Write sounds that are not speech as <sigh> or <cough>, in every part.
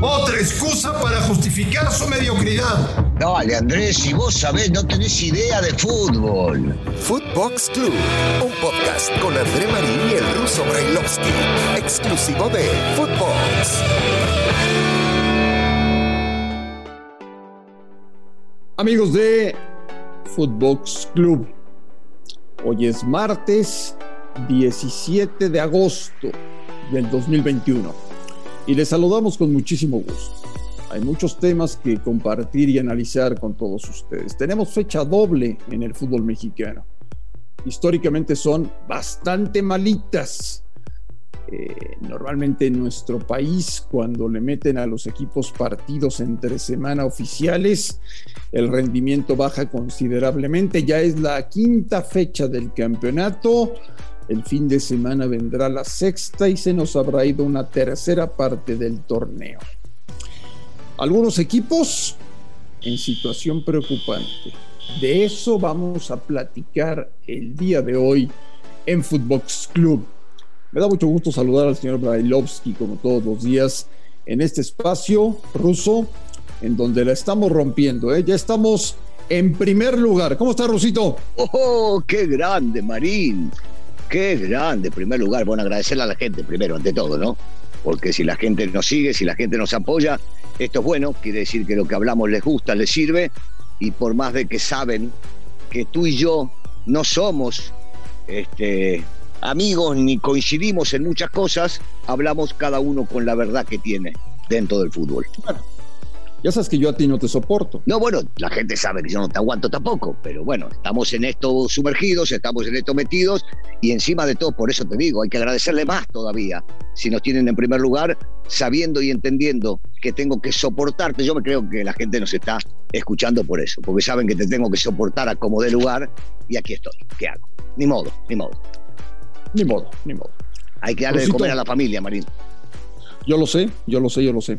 Otra excusa para justificar su mediocridad. Dale, Andrés, si vos sabés, no tenés idea de fútbol. Footbox Club, un podcast con André Marín y el ruso Brailovsky, exclusivo de Footbox. Amigos de Footbox Club, hoy es martes 17 de agosto del 2021 y les saludamos con muchísimo gusto. Hay muchos temas que compartir y analizar con todos ustedes. Tenemos fecha doble en el fútbol mexicano. Históricamente son bastante malitas. Eh, normalmente en nuestro país, cuando le meten a los equipos partidos entre semana oficiales, el rendimiento baja considerablemente. Ya es la quinta fecha del campeonato el fin de semana vendrá la sexta y se nos habrá ido una tercera parte del torneo. Algunos equipos en situación preocupante. De eso vamos a platicar el día de hoy en Footbox Club. Me da mucho gusto saludar al señor Brailovsky como todos los días en este espacio ruso en donde la estamos rompiendo. ¿eh? Ya estamos en primer lugar. ¿Cómo está, Rusito? ¡Oh, qué grande, Marín! Qué grande, en primer lugar. Bueno, agradecerle a la gente primero, ante todo, ¿no? Porque si la gente nos sigue, si la gente nos apoya, esto es bueno, quiere decir que lo que hablamos les gusta, les sirve, y por más de que saben que tú y yo no somos este, amigos ni coincidimos en muchas cosas, hablamos cada uno con la verdad que tiene dentro del fútbol. Ya sabes que yo a ti no te soporto. No, bueno, la gente sabe que yo no te aguanto tampoco, pero bueno, estamos en esto sumergidos, estamos en esto metidos y encima de todo, por eso te digo, hay que agradecerle más todavía si nos tienen en primer lugar, sabiendo y entendiendo que tengo que soportarte. Yo me creo que la gente nos está escuchando por eso, porque saben que te tengo que soportar a como de lugar y aquí estoy. ¿Qué hago? Ni modo, ni modo. Ni modo, ni modo. Hay que darle de comer a la familia, Marín. Yo lo sé, yo lo sé, yo lo sé.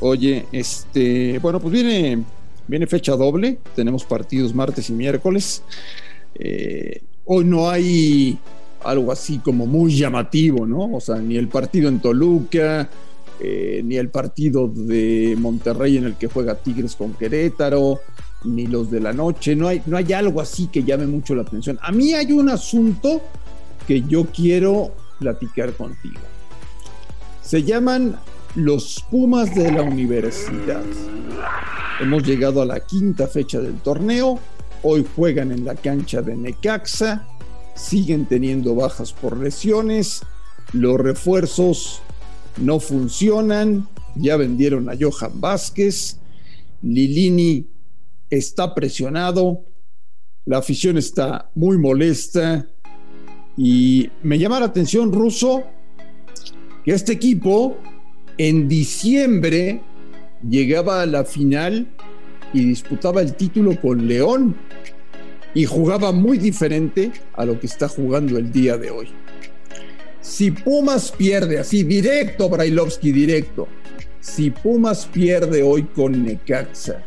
Oye, este, bueno, pues viene, viene fecha doble, tenemos partidos martes y miércoles. Eh, hoy no hay algo así como muy llamativo, ¿no? O sea, ni el partido en Toluca, eh, ni el partido de Monterrey en el que juega Tigres con Querétaro, ni los de la noche, no hay, no hay algo así que llame mucho la atención. A mí hay un asunto que yo quiero platicar contigo. Se llaman los Pumas de la universidad. Hemos llegado a la quinta fecha del torneo. Hoy juegan en la cancha de Necaxa. Siguen teniendo bajas por lesiones. Los refuerzos no funcionan. Ya vendieron a Johan Vázquez. Lilini está presionado. La afición está muy molesta. Y me llama la atención, Russo, que este equipo en diciembre llegaba a la final y disputaba el título con León y jugaba muy diferente a lo que está jugando el día de hoy. Si Pumas pierde así, directo, Brailovsky, directo. Si Pumas pierde hoy con Necaxa,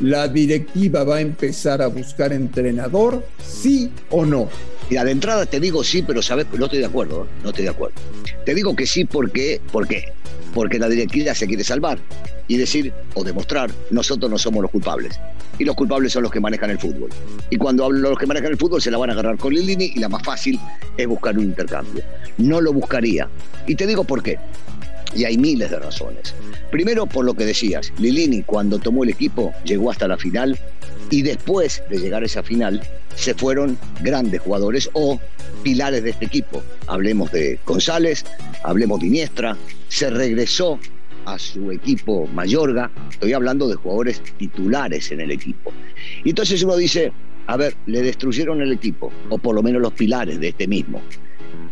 ¿la directiva va a empezar a buscar entrenador? ¿Sí o no? Mira, de entrada te digo sí, pero sabes, no estoy de acuerdo, ¿eh? no estoy de acuerdo. Te digo que sí porque, porque porque la directiva se quiere salvar y decir o demostrar, nosotros no somos los culpables. Y los culpables son los que manejan el fútbol. Y cuando hablo de los que manejan el fútbol, se la van a agarrar con Lilini y la más fácil es buscar un intercambio. No lo buscaría. Y te digo por qué. Y hay miles de razones. Primero, por lo que decías, Lilini cuando tomó el equipo llegó hasta la final y después de llegar a esa final se fueron grandes jugadores o pilares de este equipo. Hablemos de González, hablemos de Iniestra, se regresó a su equipo Mayorga, estoy hablando de jugadores titulares en el equipo. Y entonces uno dice, a ver, le destruyeron el equipo, o por lo menos los pilares de este mismo.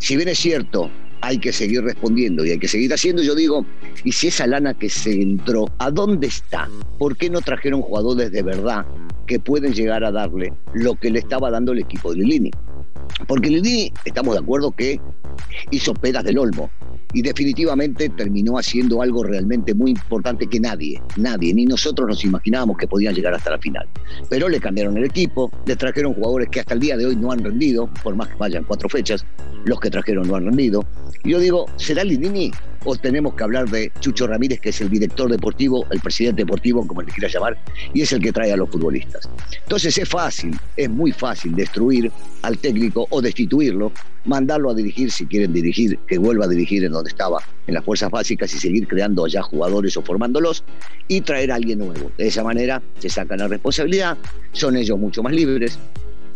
Si bien es cierto, hay que seguir respondiendo y hay que seguir haciendo. Yo digo, ¿y si esa lana que se entró, a dónde está? ¿Por qué no trajeron jugadores de verdad que pueden llegar a darle lo que le estaba dando el equipo de Lilini? Porque Lilini, estamos de acuerdo que hizo pedas del olmo y definitivamente terminó haciendo algo realmente muy importante que nadie, nadie, ni nosotros nos imaginábamos que podían llegar hasta la final. Pero le cambiaron el equipo, le trajeron jugadores que hasta el día de hoy no han rendido, por más que vayan cuatro fechas, los que trajeron no han rendido. Y yo digo, ¿será Lilini o tenemos que hablar de Chucho Ramírez, que es el director deportivo, el presidente deportivo, como le quiera llamar, y es el que trae a los futbolistas. Entonces es fácil, es muy fácil destruir al técnico o destituirlo, mandarlo a dirigir si quieren dirigir, que vuelva a dirigir en donde estaba, en las fuerzas básicas y seguir creando allá jugadores o formándolos y traer a alguien nuevo. De esa manera se sacan la responsabilidad, son ellos mucho más libres,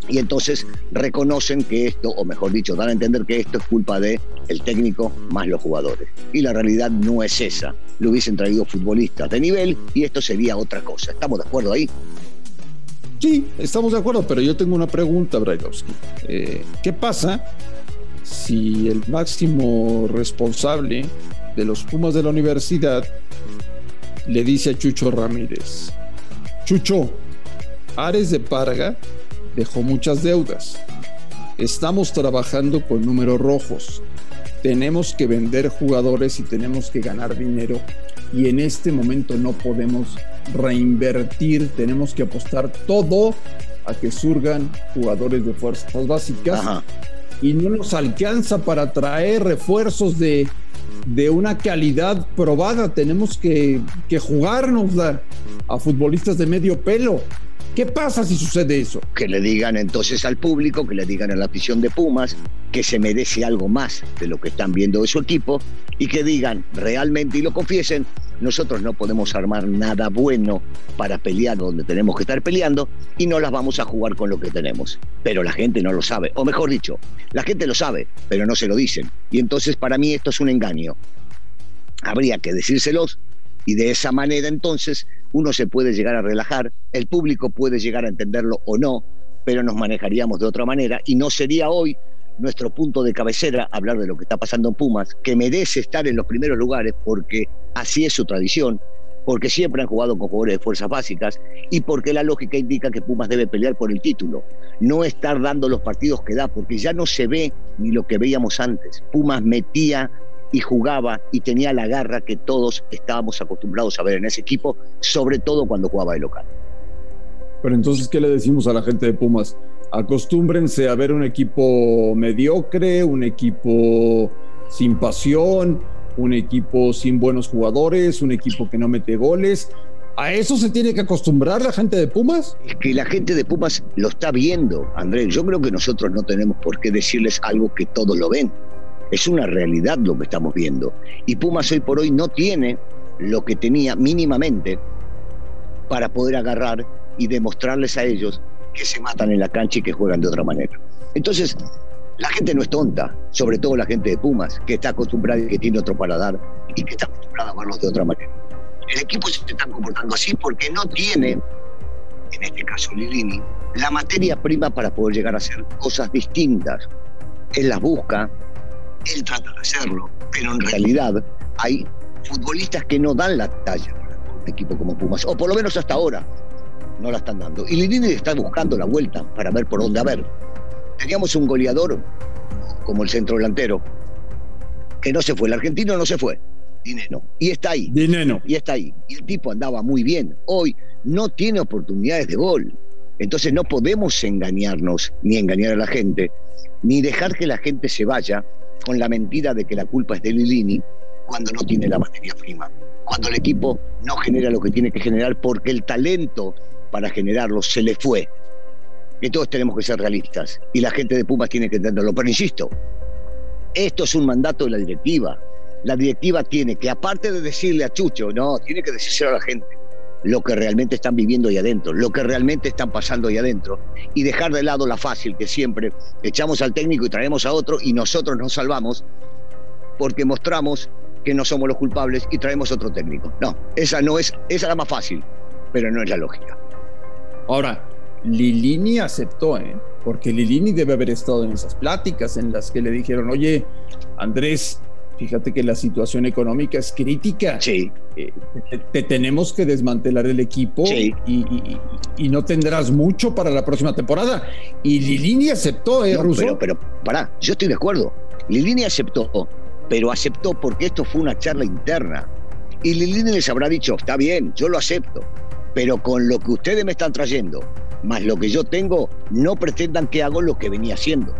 y entonces reconocen que esto, o mejor dicho, dan a entender que esto es culpa de el técnico más los jugadores. Y la realidad no es esa. Le hubiesen traído futbolistas de nivel y esto sería otra cosa. ¿Estamos de acuerdo ahí? Sí, estamos de acuerdo, pero yo tengo una pregunta, Brailovsky. Eh, ¿Qué pasa si el máximo responsable de los Pumas de la universidad le dice a Chucho Ramírez, Chucho, Ares de Parga dejó muchas deudas. Estamos trabajando con números rojos. Tenemos que vender jugadores y tenemos que ganar dinero. Y en este momento no podemos reinvertir. Tenemos que apostar todo a que surgan jugadores de fuerzas básicas. Y no nos alcanza para traer refuerzos de, de una calidad probada. Tenemos que, que jugarnos a futbolistas de medio pelo. ¿Qué pasa si sucede eso? Que le digan entonces al público, que le digan a la afición de Pumas, que se merece algo más de lo que están viendo de su equipo y que digan realmente y lo confiesen, nosotros no podemos armar nada bueno para pelear donde tenemos que estar peleando y no las vamos a jugar con lo que tenemos. Pero la gente no lo sabe, o mejor dicho, la gente lo sabe, pero no se lo dicen. Y entonces para mí esto es un engaño. Habría que decírselos y de esa manera entonces uno se puede llegar a relajar, el público puede llegar a entenderlo o no, pero nos manejaríamos de otra manera y no sería hoy nuestro punto de cabecera hablar de lo que está pasando en Pumas, que merece estar en los primeros lugares porque así es su tradición, porque siempre han jugado con jugadores de fuerzas básicas y porque la lógica indica que Pumas debe pelear por el título, no estar dando los partidos que da, porque ya no se ve ni lo que veíamos antes. Pumas metía y jugaba y tenía la garra que todos estábamos acostumbrados a ver en ese equipo, sobre todo cuando jugaba de local. Pero entonces, ¿qué le decimos a la gente de Pumas? Acostúmbrense a ver un equipo mediocre, un equipo sin pasión, un equipo sin buenos jugadores, un equipo que no mete goles. ¿A eso se tiene que acostumbrar la gente de Pumas? Es que la gente de Pumas lo está viendo, Andrés. Yo creo que nosotros no tenemos por qué decirles algo que todos lo ven. Es una realidad lo que estamos viendo. Y Pumas hoy por hoy no tiene lo que tenía mínimamente para poder agarrar y demostrarles a ellos que se matan en la cancha y que juegan de otra manera. Entonces, la gente no es tonta, sobre todo la gente de Pumas, que está acostumbrada y que tiene otro paladar y que está acostumbrada a verlos de otra manera. El equipo se está comportando así porque no tiene, en este caso Lilini, la materia prima para poder llegar a hacer cosas distintas. Él las busca, él trata de hacerlo, pero en realidad hay futbolistas que no dan la talla para un equipo como Pumas, o por lo menos hasta ahora no la están dando. Y Lilini está buscando la vuelta para ver por dónde. A ver, teníamos un goleador como el centro delantero, que no se fue, el argentino no se fue, Dineno, y está ahí. Dineno. Y está ahí. Y el tipo andaba muy bien. Hoy no tiene oportunidades de gol. Entonces no podemos engañarnos, ni engañar a la gente, ni dejar que la gente se vaya con la mentira de que la culpa es de Lilini cuando no tiene la materia prima, cuando el equipo no genera lo que tiene que generar porque el talento para generarlo se le fue. Y todos tenemos que ser realistas y la gente de Pumas tiene que entenderlo. Pero insisto, esto es un mandato de la directiva. La directiva tiene que, aparte de decirle a Chucho, no, tiene que decírselo a la gente lo que realmente están viviendo ahí adentro, lo que realmente están pasando ahí adentro, y dejar de lado la fácil que siempre echamos al técnico y traemos a otro y nosotros nos salvamos porque mostramos que no somos los culpables y traemos otro técnico. No, esa no es, esa es la más fácil, pero no es la lógica. Ahora, Lilini aceptó, ¿eh? porque Lilini debe haber estado en esas pláticas en las que le dijeron, oye, Andrés, fíjate que la situación económica es crítica. Sí. Eh, te, tenemos que desmantelar el equipo sí. y, no tendrás mucho para la próxima temporada. Y Lilini aceptó, ¿eh, Russo? Pero, pero, pará, yo estoy de acuerdo. Lilini aceptó, pero aceptó porque esto fue una charla interna. Y Lilini les habrá dicho, está bien, yo lo acepto, pero con lo que ustedes me están trayendo, más lo que yo tengo, no pretendan que hago lo que venía haciendo.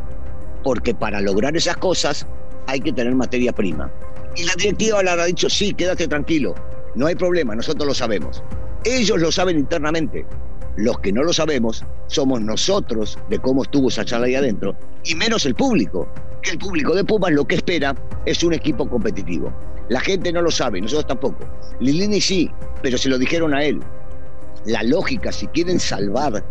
Porque para lograr esas cosas hay que tener materia prima. Y la directiva le habrá dicho, sí, quédate tranquilo, no hay problema, nosotros lo sabemos. Ellos lo saben internamente. Los que no lo sabemos somos nosotros de cómo estuvo esa charla ahí adentro, y menos el público, que el público de Pumas lo que espera es un equipo competitivo. La gente no lo sabe, nosotros tampoco. Lilini sí, pero se lo dijeron a él. La lógica, si quieren salvar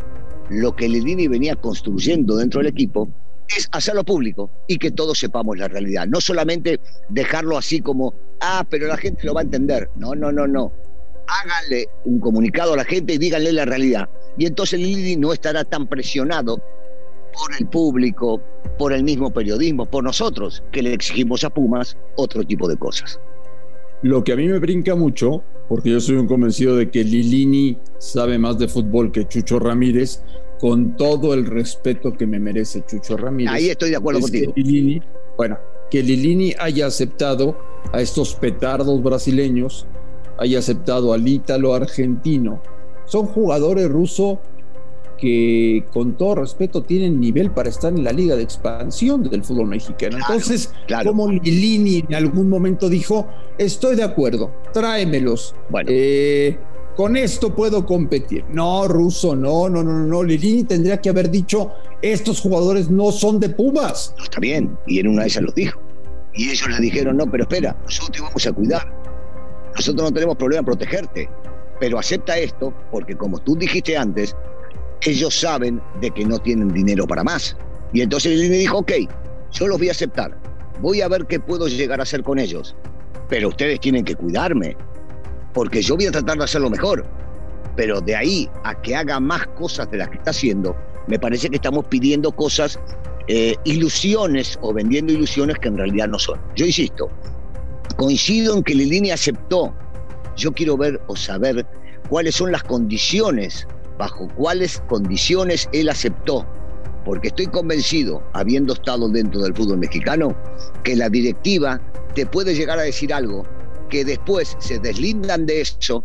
lo que Lilini venía construyendo dentro del equipo, es hacerlo público y que todos sepamos la realidad. No solamente dejarlo así como, ah, pero la gente lo va a entender. No, no, no, no. Háganle un comunicado a la gente y díganle la realidad. Y entonces Lili no estará tan presionado por el público, por el mismo periodismo, por nosotros, que le exigimos a Pumas otro tipo de cosas. Lo que a mí me brinca mucho, porque yo soy un convencido de que Lilini sabe más de fútbol que Chucho Ramírez, con todo el respeto que me merece Chucho Ramírez. Ahí estoy de acuerdo contigo. bueno, que Lilini haya aceptado a estos petardos brasileños, haya aceptado al ítalo argentino. Son jugadores rusos que con todo respeto tienen nivel para estar en la liga de expansión del fútbol mexicano. Entonces, como Lilini en algún momento dijo, estoy de acuerdo, tráemelos. Bueno. Eh, con esto puedo competir. No, Russo, no, no, no, no. Lilini tendría que haber dicho, estos jugadores no son de Pumas. No, está bien, y en una de esas lo dijo. Y ellos le dijeron, no, pero espera, nosotros te vamos a cuidar. Nosotros no tenemos problema en protegerte. Pero acepta esto, porque como tú dijiste antes, ellos saben de que no tienen dinero para más. Y entonces Lilini dijo, ok, yo los voy a aceptar. Voy a ver qué puedo llegar a hacer con ellos. Pero ustedes tienen que cuidarme porque yo voy a tratar de hacerlo mejor. Pero de ahí a que haga más cosas de las que está haciendo, me parece que estamos pidiendo cosas, eh, ilusiones o vendiendo ilusiones que en realidad no son. Yo insisto, coincido en que Lilini aceptó. Yo quiero ver o saber cuáles son las condiciones, bajo cuáles condiciones él aceptó. Porque estoy convencido, habiendo estado dentro del fútbol mexicano, que la directiva te puede llegar a decir algo que después se deslindan de eso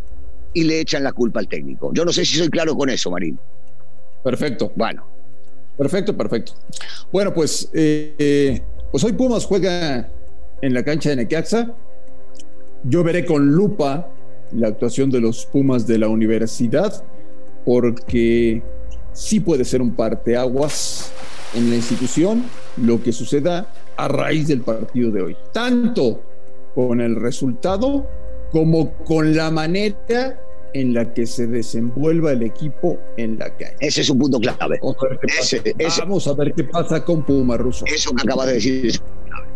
y le echan la culpa al técnico. Yo no sé si soy claro con eso, Marín. Perfecto. Bueno. Perfecto, perfecto. Bueno, pues, eh, pues hoy Pumas juega en la cancha de Necaxa. Yo veré con lupa la actuación de los Pumas de la universidad, porque sí puede ser un parteaguas en la institución lo que suceda a raíz del partido de hoy. Tanto con el resultado como con la manera en la que se desenvuelva el equipo en la calle. Ese es un punto clave. Vamos a ver qué pasa con Puma Russo. Eso que acabas de decir es clave.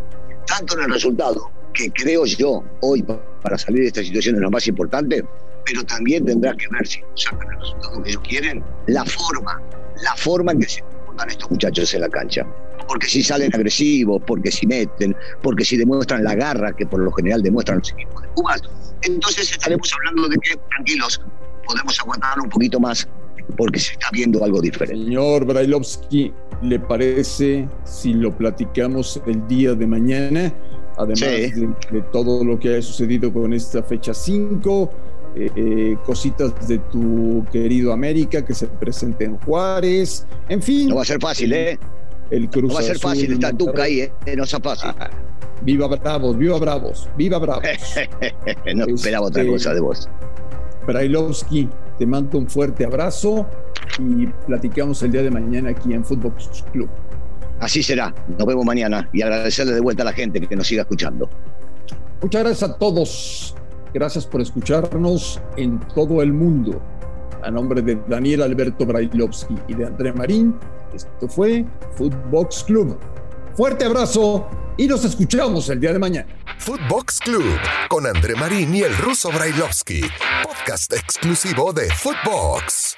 Tanto en el resultado, que creo yo hoy para salir de esta situación es lo más importante, pero también tendrá que ver si sacan el resultado que ellos quieren, la forma, la forma en que se comportan estos muchachos en la cancha porque si salen agresivos, porque si meten, porque si demuestran la garra que por lo general demuestran los equipos de Pumas, entonces estaremos hablando de que, tranquilos, podemos aguantar un poquito más porque se está viendo algo diferente. Señor Brailovsky, ¿le parece si lo platicamos el día de mañana? Además de, todo lo que ha sucedido con esta fecha 5, eh, eh, cositas de tu querido América que se presente en Juárez, en fin. No va a ser fácil, ¿eh? El Cruz No va a ser fácil, está Tuca ahí, ¿eh? no es fácil. Ah, viva Bravos, viva Bravos, viva Bravos. <laughs> no esperaba otra este, cosa de vos. Brailovsky, te mando un fuerte abrazo y platicamos el día de mañana aquí en Fútbol Club. Así será. Nos vemos mañana y agradecerle de vuelta a la gente que nos siga escuchando. Muchas gracias a todos. Gracias por escucharnos en todo el mundo. A nombre de Daniel Alberto Brailovsky y de André Marín, esto fue Footbox Club. Fuerte abrazo y nos escuchamos el día de mañana. Footbox Club con André Marín y el ruso Brailovsky, podcast exclusivo de Footbox.